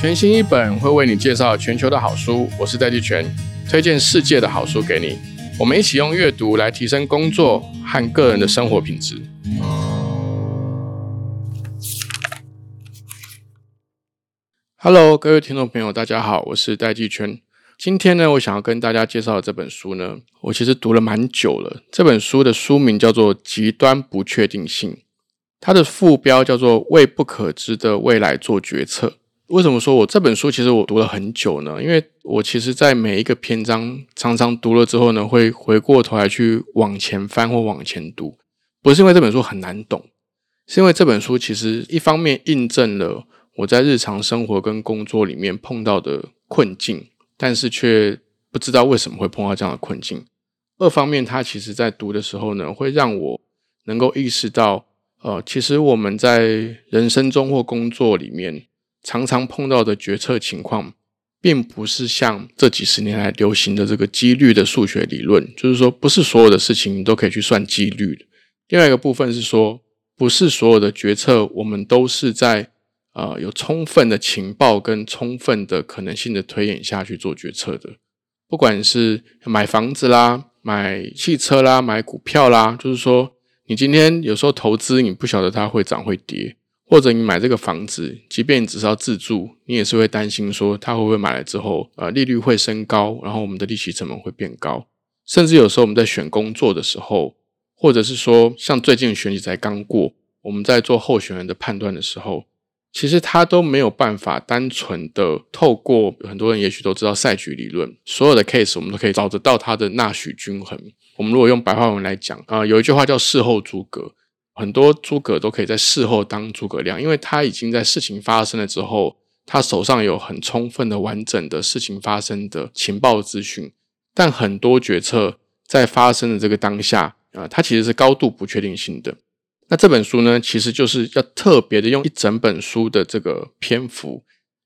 全新一本会为你介绍全球的好书，我是戴季全，推荐世界的好书给你。我们一起用阅读来提升工作和个人的生活品质。Hello，各位听众朋友，大家好，我是戴季全。今天呢，我想要跟大家介绍的这本书呢，我其实读了蛮久了。这本书的书名叫做《极端不确定性》，它的副标叫做“为不可知的未来做决策”。为什么说我这本书其实我读了很久呢？因为我其实，在每一个篇章常常读了之后呢，会回过头来去往前翻或往前读，不是因为这本书很难懂，是因为这本书其实一方面印证了我在日常生活跟工作里面碰到的困境，但是却不知道为什么会碰到这样的困境；二方面，它其实在读的时候呢，会让我能够意识到，呃，其实我们在人生中或工作里面。常常碰到的决策情况，并不是像这几十年来流行的这个几率的数学理论，就是说，不是所有的事情你都可以去算几率的。另外一个部分是说，不是所有的决策我们都是在呃有充分的情报跟充分的可能性的推演下去做决策的。不管是买房子啦、买汽车啦、买股票啦，就是说，你今天有时候投资，你不晓得它会涨会跌。或者你买这个房子，即便你只是要自住，你也是会担心说它会不会买了之后，呃，利率会升高，然后我们的利息成本会变高。甚至有时候我们在选工作的时候，或者是说像最近选举才刚过，我们在做候选人的判断的时候，其实他都没有办法单纯的透过很多人也许都知道赛局理论，所有的 case 我们都可以找得到它的纳许均衡。我们如果用白话文来讲啊，有一句话叫事后诸葛。很多诸葛都可以在事后当诸葛亮，因为他已经在事情发生了之后，他手上有很充分的、完整的事情发生的情报资讯。但很多决策在发生的这个当下啊，它其实是高度不确定性的。那这本书呢，其实就是要特别的用一整本书的这个篇幅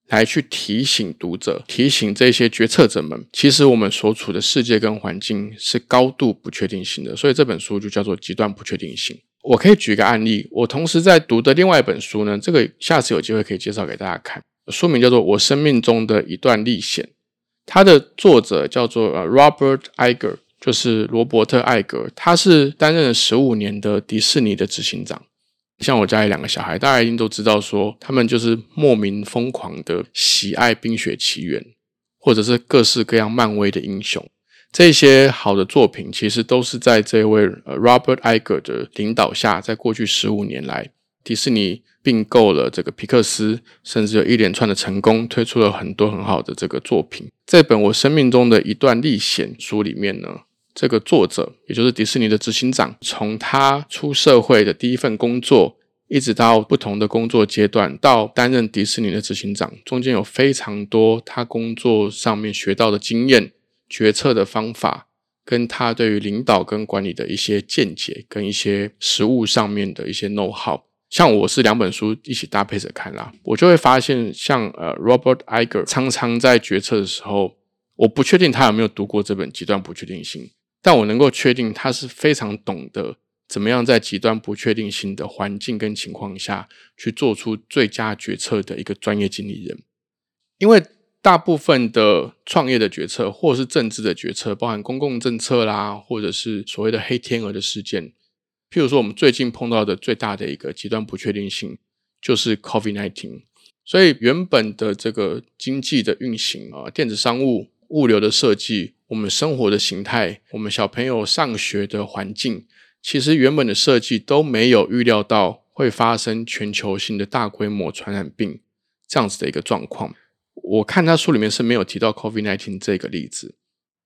来去提醒读者、提醒这些决策者们，其实我们所处的世界跟环境是高度不确定性的。所以这本书就叫做极端不确定性。我可以举一个案例，我同时在读的另外一本书呢，这个下次有机会可以介绍给大家看。书名叫做《我生命中的一段历险》，它的作者叫做呃 Robert Iger，就是罗伯特·艾格，他是担任了十五年的迪士尼的执行长。像我家里两个小孩，大家一定都知道，说他们就是莫名疯狂的喜爱《冰雪奇缘》，或者是各式各样漫威的英雄。这些好的作品，其实都是在这位呃 Robert Iger 的领导下，在过去十五年来，迪士尼并购了这个皮克斯，甚至有一连串的成功，推出了很多很好的这个作品。这本我生命中的一段历险书里面呢，这个作者也就是迪士尼的执行长，从他出社会的第一份工作，一直到不同的工作阶段，到担任迪士尼的执行长，中间有非常多他工作上面学到的经验。决策的方法，跟他对于领导跟管理的一些见解，跟一些实务上面的一些 know how，像我是两本书一起搭配着看啦，我就会发现，像呃 Robert Iger 常常在决策的时候，我不确定他有没有读过这本《极端不确定性》，但我能够确定他是非常懂得怎么样在极端不确定性的环境跟情况下去做出最佳决策的一个专业经理人，因为。大部分的创业的决策，或者是政治的决策，包含公共政策啦，或者是所谓的黑天鹅的事件。譬如说，我们最近碰到的最大的一个极端不确定性，就是 COVID nineteen。所以，原本的这个经济的运行啊，电子商务、物流的设计，我们生活的形态，我们小朋友上学的环境，其实原本的设计都没有预料到会发生全球性的大规模传染病这样子的一个状况。我看他书里面是没有提到 COVID-19 这个例子，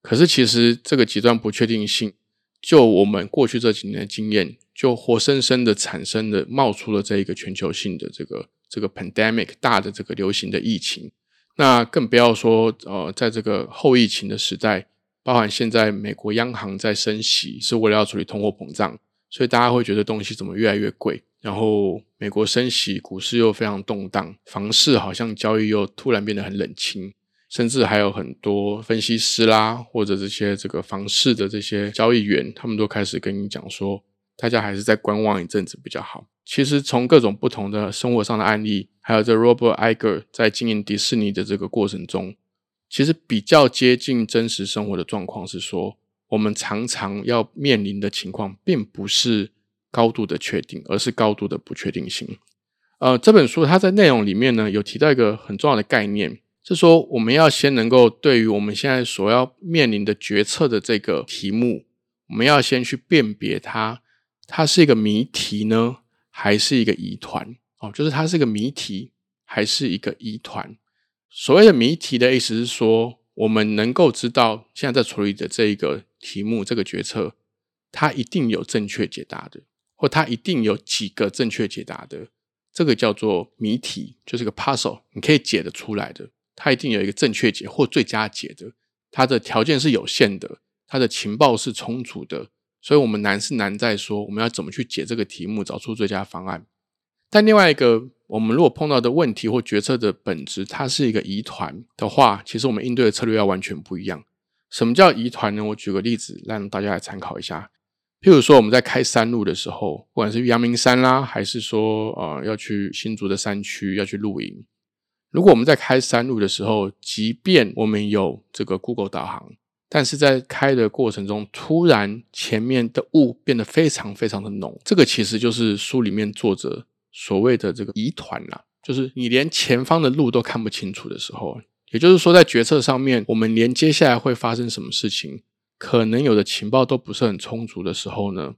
可是其实这个极端不确定性，就我们过去这几年的经验，就活生生的产生的冒出了这一个全球性的这个这个 pandemic 大的这个流行的疫情。那更不要说呃，在这个后疫情的时代，包含现在美国央行在升息，是为了要处理通货膨胀，所以大家会觉得东西怎么越来越贵。然后美国升息，股市又非常动荡，房市好像交易又突然变得很冷清，甚至还有很多分析师啦，或者这些这个房市的这些交易员，他们都开始跟你讲说，大家还是在观望一阵子比较好。其实从各种不同的生活上的案例，还有这 Robert Iger 在经营迪士尼的这个过程中，其实比较接近真实生活的状况是说，我们常常要面临的情况，并不是高度的确定，而是高度的不确定性。呃，这本书它在内容里面呢，有提到一个很重要的概念，是说我们要先能够对于我们现在所要面临的决策的这个题目，我们要先去辨别它，它是一个谜题呢，还是一个疑团？哦，就是它是一个谜题，还是一个疑团？所谓的谜题的意思是说，我们能够知道现在在处理的这一个题目、这个决策，它一定有正确解答的，或它一定有几个正确解答的。这个叫做谜题，就是个 puzzle，你可以解得出来的。它一定有一个正确解或最佳解的。它的条件是有限的，它的情报是充足的。所以，我们难是难在说，我们要怎么去解这个题目，找出最佳方案。但另外一个，我们如果碰到的问题或决策的本质，它是一个疑团的话，其实我们应对的策略要完全不一样。什么叫疑团呢？我举个例子，让大家来参考一下。譬如说，我们在开山路的时候，不管是阳明山啦，还是说呃要去新竹的山区要去露营，如果我们在开山路的时候，即便我们有这个 Google 导航，但是在开的过程中，突然前面的雾变得非常非常的浓，这个其实就是书里面作者所谓的这个疑团啦，就是你连前方的路都看不清楚的时候，也就是说，在决策上面，我们连接下来会发生什么事情。可能有的情报都不是很充足的时候呢，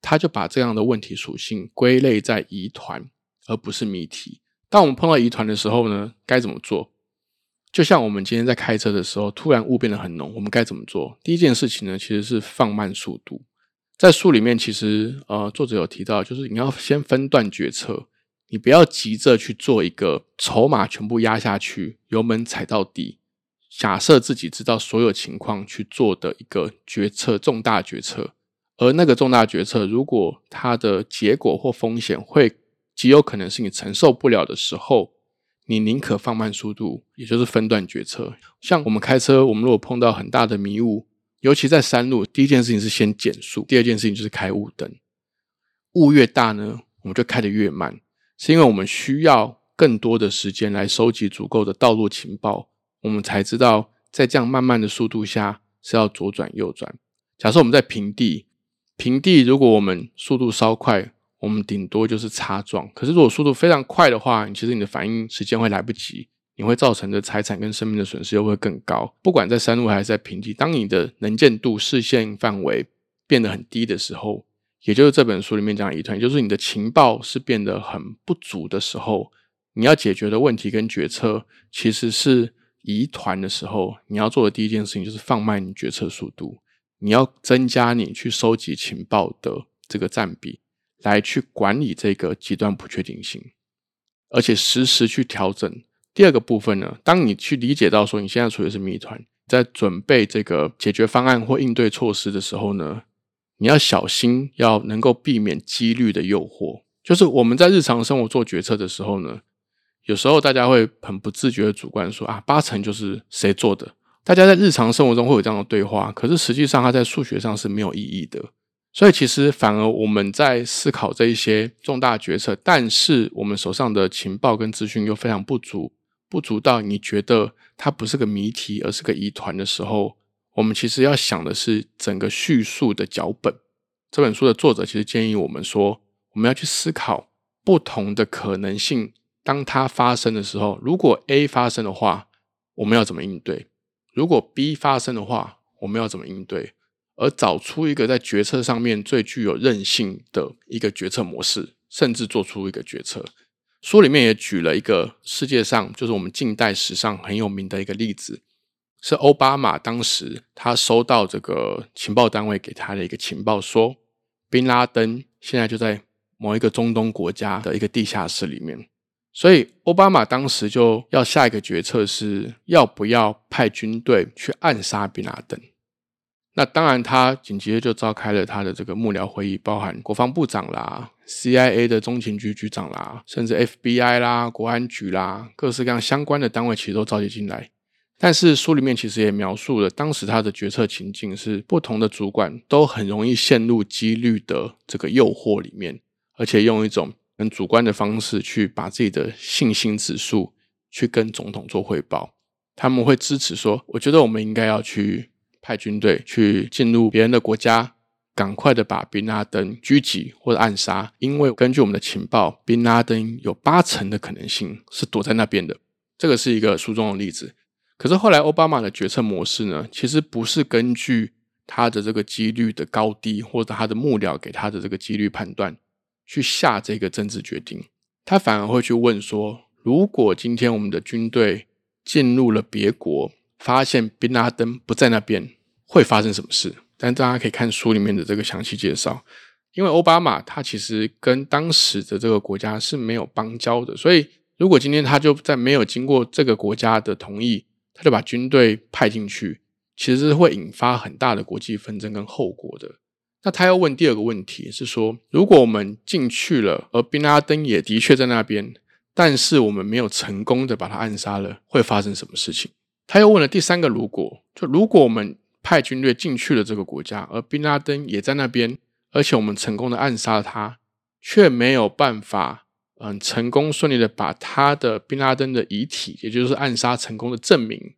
他就把这样的问题属性归类在疑团，而不是谜题。当我们碰到疑团的时候呢，该怎么做？就像我们今天在开车的时候，突然雾变得很浓，我们该怎么做？第一件事情呢，其实是放慢速度。在书里面，其实呃，作者有提到，就是你要先分段决策，你不要急着去做一个筹码全部压下去，油门踩到底。假设自己知道所有情况去做的一个决策，重大决策，而那个重大决策，如果它的结果或风险会极有可能是你承受不了的时候，你宁可放慢速度，也就是分段决策。像我们开车，我们如果碰到很大的迷雾，尤其在山路，第一件事情是先减速，第二件事情就是开雾灯。雾越大呢，我们就开得越慢，是因为我们需要更多的时间来收集足够的道路情报。我们才知道，在这样慢慢的速度下是要左转右转。假设我们在平地，平地如果我们速度稍快，我们顶多就是擦撞。可是如果速度非常快的话，其实你的反应时间会来不及，你会造成的财产跟生命的损失又会更高。不管在山路还是在平地，当你的能见度、视线范围变得很低的时候，也就是这本书里面讲的一团，就是你的情报是变得很不足的时候，你要解决的问题跟决策其实是。疑团的时候，你要做的第一件事情就是放慢你决策速度，你要增加你去收集情报的这个占比，来去管理这个极端不确定性，而且实时去调整。第二个部分呢，当你去理解到说你现在处的是谜团，在准备这个解决方案或应对措施的时候呢，你要小心，要能够避免几率的诱惑。就是我们在日常生活做决策的时候呢。有时候大家会很不自觉的主观说啊，八成就是谁做的。大家在日常生活中会有这样的对话，可是实际上它在数学上是没有意义的。所以其实反而我们在思考这一些重大决策，但是我们手上的情报跟资讯又非常不足，不足到你觉得它不是个谜题，而是个疑团的时候，我们其实要想的是整个叙述的脚本。这本书的作者其实建议我们说，我们要去思考不同的可能性。当它发生的时候，如果 A 发生的话，我们要怎么应对？如果 B 发生的话，我们要怎么应对？而找出一个在决策上面最具有韧性的一个决策模式，甚至做出一个决策。书里面也举了一个世界上就是我们近代史上很有名的一个例子，是奥巴马当时他收到这个情报单位给他的一个情报，说宾拉登现在就在某一个中东国家的一个地下室里面。所以，奥巴马当时就要下一个决策是要不要派军队去暗杀宾拉登。那当然，他紧接着就召开了他的这个幕僚会议，包含国防部长啦、CIA 的中情局局长啦，甚至 FBI 啦、国安局啦，各式各样相关的单位其实都召集进来。但是书里面其实也描述了当时他的决策情境是不同的主管都很容易陷入几率的这个诱惑里面。而且用一种很主观的方式去把自己的信心指数去跟总统做汇报。他们会支持说：“我觉得我们应该要去派军队去进入别人的国家，赶快的把宾拉登狙击或者暗杀，因为根据我们的情报，宾拉登有八成的可能性是躲在那边的。”这个是一个书中的例子。可是后来奥巴马的决策模式呢，其实不是根据他的这个几率的高低，或者他的幕僚给他的这个几率判断去下这个政治决定，他反而会去问说：如果今天我们的军队进入了别国，发现宾拉登不在那边，会发生什么事？但大家可以看书里面的这个详细介绍，因为奥巴马他其实跟当时的这个国家是没有邦交的，所以如果今天他就在没有经过这个国家的同意。他就把军队派进去，其实是会引发很大的国际纷争跟后果的。那他要问第二个问题是说，如果我们进去了，而宾拉登也的确在那边，但是我们没有成功的把他暗杀了，会发生什么事情？他又问了第三个如果，就如果我们派军队进去了这个国家，而宾拉登也在那边，而且我们成功的暗杀了他，却没有办法。嗯，成功顺利的把他的宾拉登的遗体，也就是暗杀成功的证明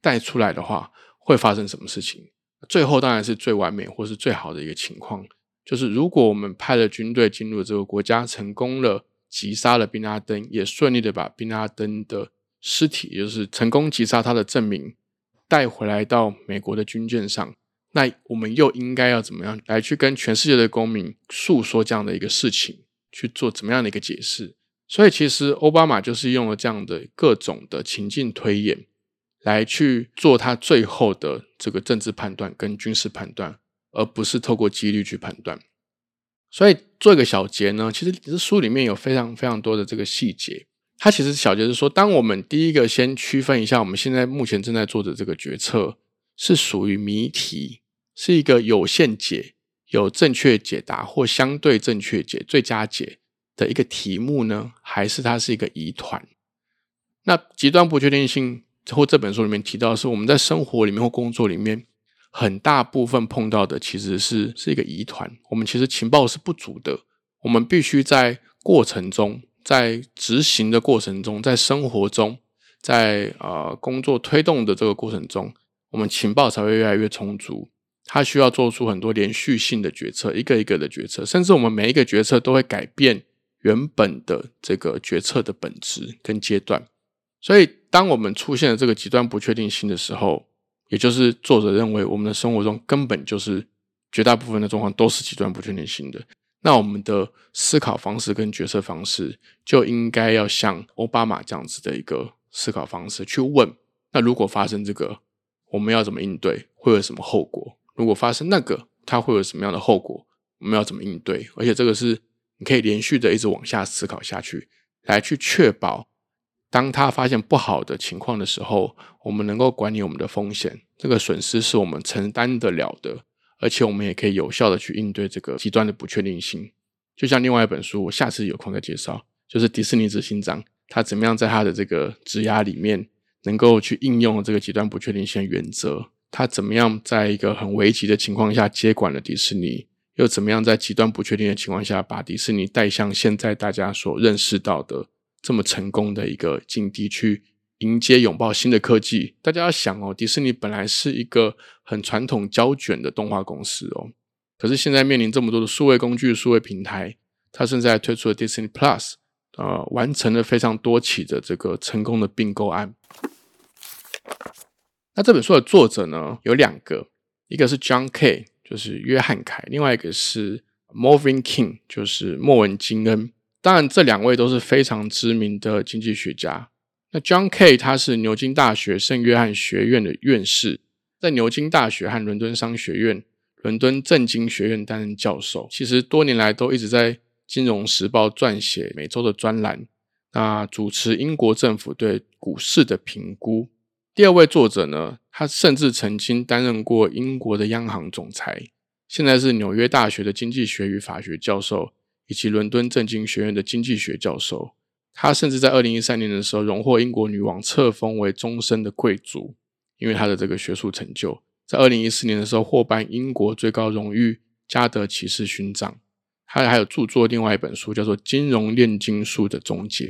带出来的话，会发生什么事情？最后当然是最完美或是最好的一个情况，就是如果我们派了军队进入这个国家，成功了击杀了宾拉登，也顺利的把宾拉登的尸体，也就是成功击杀他的证明带回来到美国的军舰上，那我们又应该要怎么样来去跟全世界的公民诉说这样的一个事情？去做怎么样的一个解释？所以其实奥巴马就是用了这样的各种的情境推演，来去做他最后的这个政治判断跟军事判断，而不是透过几率去判断。所以做一个小结呢，其实这书里面有非常非常多的这个细节。它其实小结是说，当我们第一个先区分一下，我们现在目前正在做的这个决策是属于谜题，是一个有限解。有正确解答或相对正确解、最佳解的一个题目呢，还是它是一个疑团？那极端不确定性或这本书里面提到是，我们在生活里面或工作里面很大部分碰到的其实是是一个疑团。我们其实情报是不足的，我们必须在过程中，在执行的过程中，在生活中，在呃工作推动的这个过程中，我们情报才会越来越充足。它需要做出很多连续性的决策，一个一个的决策，甚至我们每一个决策都会改变原本的这个决策的本质跟阶段。所以，当我们出现了这个极端不确定性的时候，也就是作者认为我们的生活中根本就是绝大部分的状况都是极端不确定性的。那我们的思考方式跟决策方式就应该要像奥巴马这样子的一个思考方式去问：那如果发生这个，我们要怎么应对？会有什么后果？如果发生那个，它会有什么样的后果？我们要怎么应对？而且这个是你可以连续的一直往下思考下去，来去确保，当他发现不好的情况的时候，我们能够管理我们的风险，这个损失是我们承担得了的，而且我们也可以有效的去应对这个极端的不确定性。就像另外一本书，我下次有空再介绍，就是迪士尼执行长他怎么样在他的这个职涯里面能够去应用这个极端不确定性原则。他怎么样在一个很危急的情况下接管了迪士尼？又怎么样在极端不确定的情况下把迪士尼带向现在大家所认识到的这么成功的一个境地，去迎接拥抱新的科技？大家要想哦，迪士尼本来是一个很传统胶卷的动画公司哦，可是现在面临这么多的数位工具、数位平台，它现在推出了 Disney Plus，呃，完成了非常多起的这个成功的并购案。那这本书的作者呢有两个，一个是 John K，就是约翰凯，另外一个是 Morvin King，就是莫文金恩。当然，这两位都是非常知名的经济学家。那 John K 他是牛津大学圣约翰学院的院士，在牛津大学和伦敦商学院、伦敦政经学院担任教授。其实多年来都一直在《金融时报》撰写每周的专栏，那主持英国政府对股市的评估。第二位作者呢，他甚至曾经担任过英国的央行总裁，现在是纽约大学的经济学与法学教授，以及伦敦政经学院的经济学教授。他甚至在二零一三年的时候，荣获英国女王册封为终身的贵族，因为他的这个学术成就。在二零一四年的时候，获颁英国最高荣誉加德骑士勋章。他还有著作另外一本书，叫做《金融炼金术的终结》。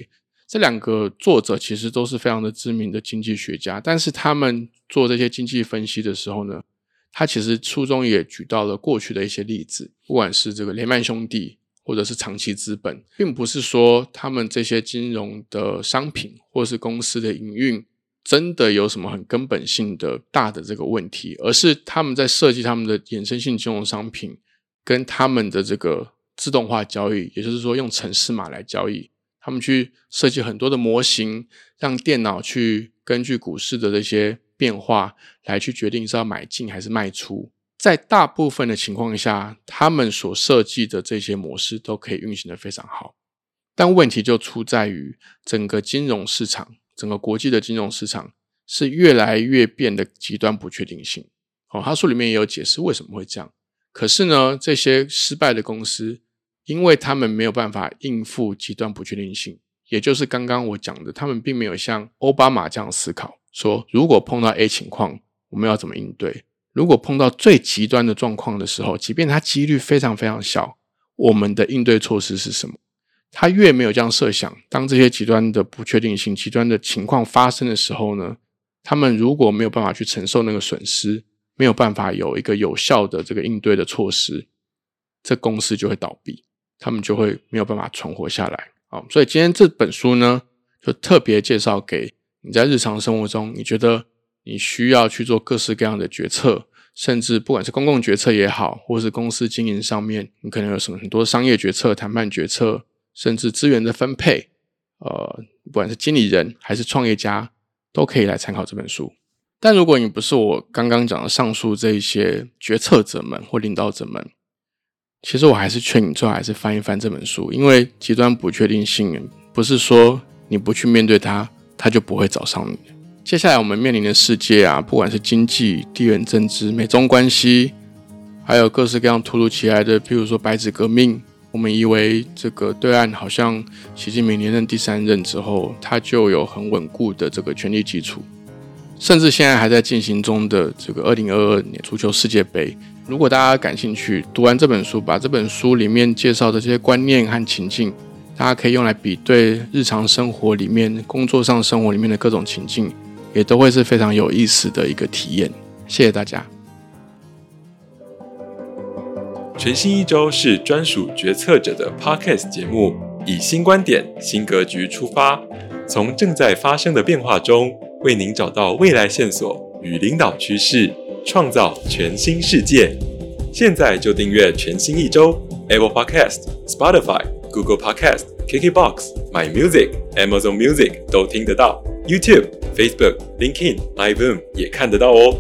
这两个作者其实都是非常的知名的经济学家，但是他们做这些经济分析的时候呢，他其实书中也举到了过去的一些例子，不管是这个雷曼兄弟，或者是长期资本，并不是说他们这些金融的商品或是公司的营运真的有什么很根本性的大的这个问题，而是他们在设计他们的衍生性金融商品跟他们的这个自动化交易，也就是说用城市码来交易。他们去设计很多的模型，让电脑去根据股市的这些变化来去决定是要买进还是卖出。在大部分的情况下，他们所设计的这些模式都可以运行的非常好。但问题就出在于整个金融市场，整个国际的金融市场是越来越变得极端不确定性。哦，他书里面也有解释为什么会这样。可是呢，这些失败的公司。因为他们没有办法应付极端不确定性，也就是刚刚我讲的，他们并没有像奥巴马这样思考，说如果碰到 A 情况，我们要怎么应对？如果碰到最极端的状况的时候，即便它几率非常非常小，我们的应对措施是什么？他越没有这样设想，当这些极端的不确定性、极端的情况发生的时候呢？他们如果没有办法去承受那个损失，没有办法有一个有效的这个应对的措施，这公司就会倒闭。他们就会没有办法存活下来啊！所以今天这本书呢，就特别介绍给你在日常生活中，你觉得你需要去做各式各样的决策，甚至不管是公共决策也好，或是公司经营上面，你可能有什么很多商业决策、谈判决策，甚至资源的分配，呃，不管是经理人还是创业家，都可以来参考这本书。但如果你不是我刚刚讲的上述这一些决策者们或领导者们，其实我还是劝你最好还是翻一翻这本书，因为极端不确定性不是说你不去面对它，它就不会找上你。接下来我们面临的世界啊，不管是经济、地缘政治、美中关系，还有各式各样突如其来的，譬如说白纸革命，我们以为这个对岸好像习近平连任第三任之后，他就有很稳固的这个权力基础，甚至现在还在进行中的这个二零二二年足球世界杯。如果大家感兴趣，读完这本书，把这本书里面介绍的这些观念和情境，大家可以用来比对日常生活里面、工作上生活里面的各种情境，也都会是非常有意思的一个体验。谢谢大家。全新一周是专属决策者的 Podcast 节目，以新观点、新格局出发，从正在发生的变化中，为您找到未来线索与领导趋势。创造全新世界，现在就订阅全新一周，Apple Podcast、Spotify、Google Podcast、KKBox、My Music、Amazon Music 都听得到，YouTube、Facebook、LinkedIn、iBoom 也看得到哦。